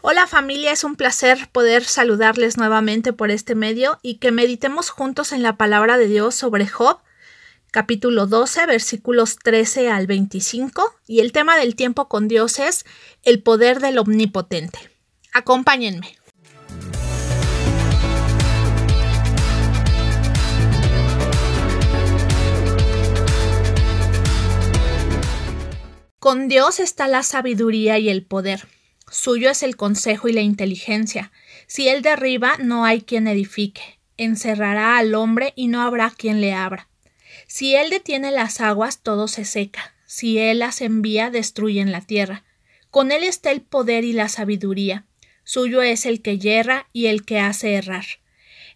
Hola familia, es un placer poder saludarles nuevamente por este medio y que meditemos juntos en la palabra de Dios sobre Job, capítulo 12, versículos 13 al 25, y el tema del tiempo con Dios es el poder del omnipotente. Acompáñenme. Con Dios está la sabiduría y el poder. Suyo es el consejo y la inteligencia. Si Él derriba, no hay quien edifique. Encerrará al hombre y no habrá quien le abra. Si Él detiene las aguas, todo se seca. Si Él las envía, destruyen la tierra. Con Él está el poder y la sabiduría. Suyo es el que yerra y el que hace errar.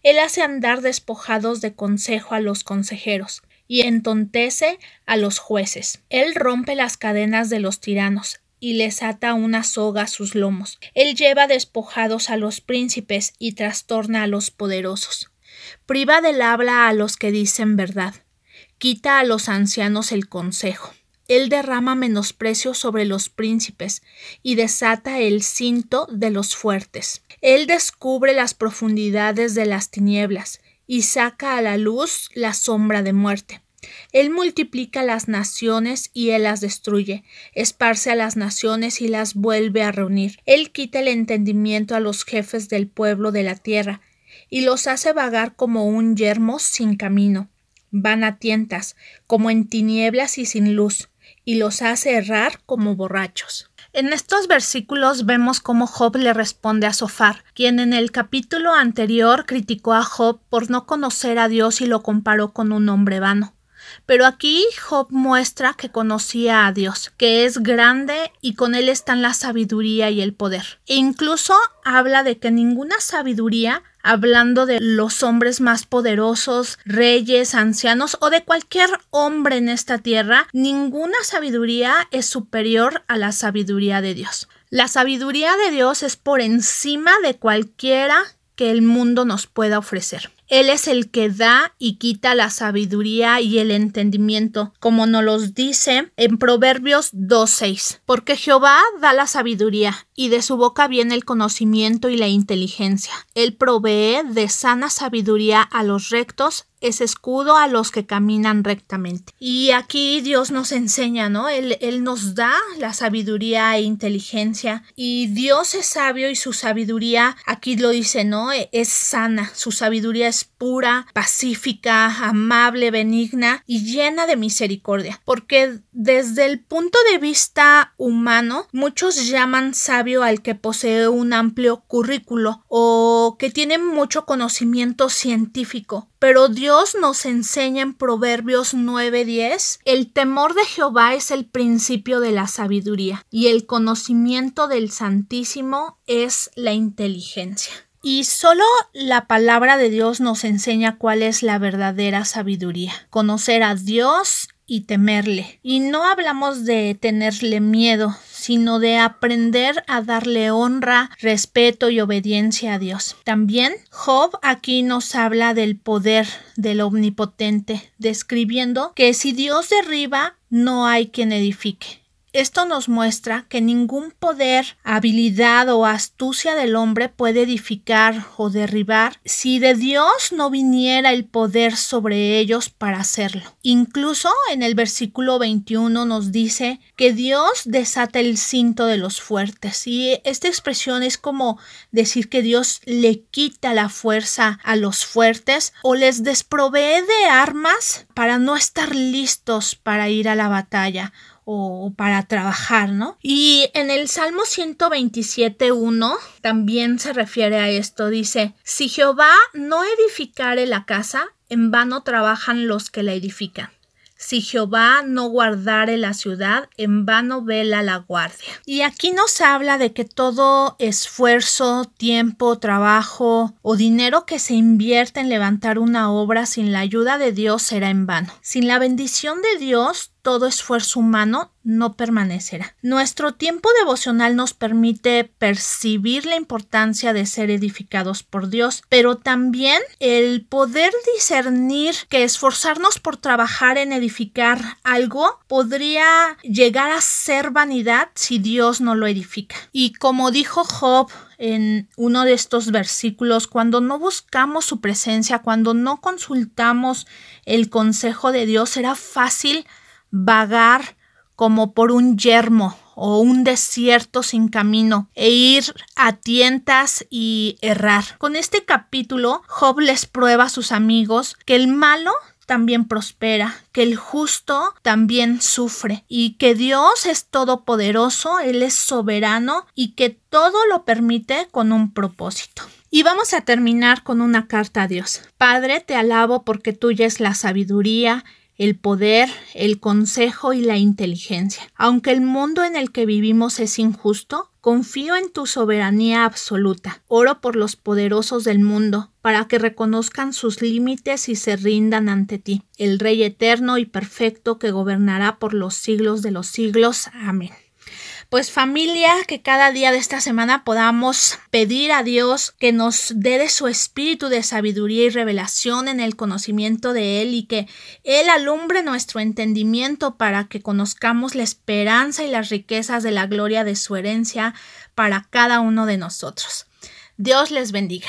Él hace andar despojados de consejo a los consejeros y entontece a los jueces. Él rompe las cadenas de los tiranos y les ata una soga a sus lomos. Él lleva despojados a los príncipes y trastorna a los poderosos. Priva del habla a los que dicen verdad. Quita a los ancianos el consejo. Él derrama menosprecio sobre los príncipes y desata el cinto de los fuertes. Él descubre las profundidades de las tinieblas y saca a la luz la sombra de muerte. Él multiplica las naciones y él las destruye, esparce a las naciones y las vuelve a reunir. Él quita el entendimiento a los jefes del pueblo de la tierra, y los hace vagar como un yermo sin camino. Van a tientas, como en tinieblas y sin luz, y los hace errar como borrachos. En estos versículos vemos cómo Job le responde a Sofar, quien en el capítulo anterior criticó a Job por no conocer a Dios y lo comparó con un hombre vano. Pero aquí Job muestra que conocía a Dios, que es grande y con él están la sabiduría y el poder. E incluso habla de que ninguna sabiduría hablando de los hombres más poderosos, reyes, ancianos o de cualquier hombre en esta tierra, ninguna sabiduría es superior a la sabiduría de Dios. La sabiduría de Dios es por encima de cualquiera que el mundo nos pueda ofrecer. Él es el que da y quita la sabiduría y el entendimiento, como nos los dice en Proverbios 2.6. Porque Jehová da la sabiduría, y de su boca viene el conocimiento y la inteligencia. Él provee de sana sabiduría a los rectos es escudo a los que caminan rectamente. Y aquí Dios nos enseña, ¿no? Él, él, nos da la sabiduría e inteligencia. Y Dios es sabio y su sabiduría, aquí lo dice, ¿no? Es sana. Su sabiduría es pura, pacífica, amable, benigna y llena de misericordia. Porque desde el punto de vista humano, muchos llaman sabio al que posee un amplio currículo o que tiene mucho conocimiento científico. Pero Dios nos enseña en Proverbios 9:10, el temor de Jehová es el principio de la sabiduría y el conocimiento del Santísimo es la inteligencia. Y solo la palabra de Dios nos enseña cuál es la verdadera sabiduría. Conocer a Dios y temerle. Y no hablamos de tenerle miedo, sino de aprender a darle honra, respeto y obediencia a Dios. También Job aquí nos habla del poder del omnipotente, describiendo que si Dios derriba, no hay quien edifique. Esto nos muestra que ningún poder, habilidad o astucia del hombre puede edificar o derribar si de Dios no viniera el poder sobre ellos para hacerlo. Incluso en el versículo 21 nos dice que Dios desata el cinto de los fuertes y esta expresión es como decir que Dios le quita la fuerza a los fuertes o les desprovee de armas para no estar listos para ir a la batalla o para trabajar, ¿no? Y en el Salmo 127.1 también se refiere a esto, dice, si Jehová no edificare la casa, en vano trabajan los que la edifican. Si Jehová no guardare la ciudad, en vano vela la guardia. Y aquí nos habla de que todo esfuerzo, tiempo, trabajo o dinero que se invierte en levantar una obra sin la ayuda de Dios será en vano. Sin la bendición de Dios, todo esfuerzo humano no permanecerá. Nuestro tiempo devocional nos permite percibir la importancia de ser edificados por Dios, pero también el poder discernir que esforzarnos por trabajar en edificar algo podría llegar a ser vanidad si Dios no lo edifica. Y como dijo Job en uno de estos versículos, cuando no buscamos su presencia, cuando no consultamos el consejo de Dios, será fácil vagar como por un yermo o un desierto sin camino e ir a tientas y errar. Con este capítulo, Job les prueba a sus amigos que el malo también prospera, que el justo también sufre y que Dios es todopoderoso, Él es soberano y que todo lo permite con un propósito. Y vamos a terminar con una carta a Dios. Padre, te alabo porque tuya es la sabiduría, el poder, el consejo y la inteligencia. Aunque el mundo en el que vivimos es injusto, confío en tu soberanía absoluta. Oro por los poderosos del mundo, para que reconozcan sus límites y se rindan ante ti, el Rey eterno y perfecto que gobernará por los siglos de los siglos. Amén pues familia, que cada día de esta semana podamos pedir a Dios que nos dé de su espíritu de sabiduría y revelación en el conocimiento de Él y que Él alumbre nuestro entendimiento para que conozcamos la esperanza y las riquezas de la gloria de su herencia para cada uno de nosotros. Dios les bendiga.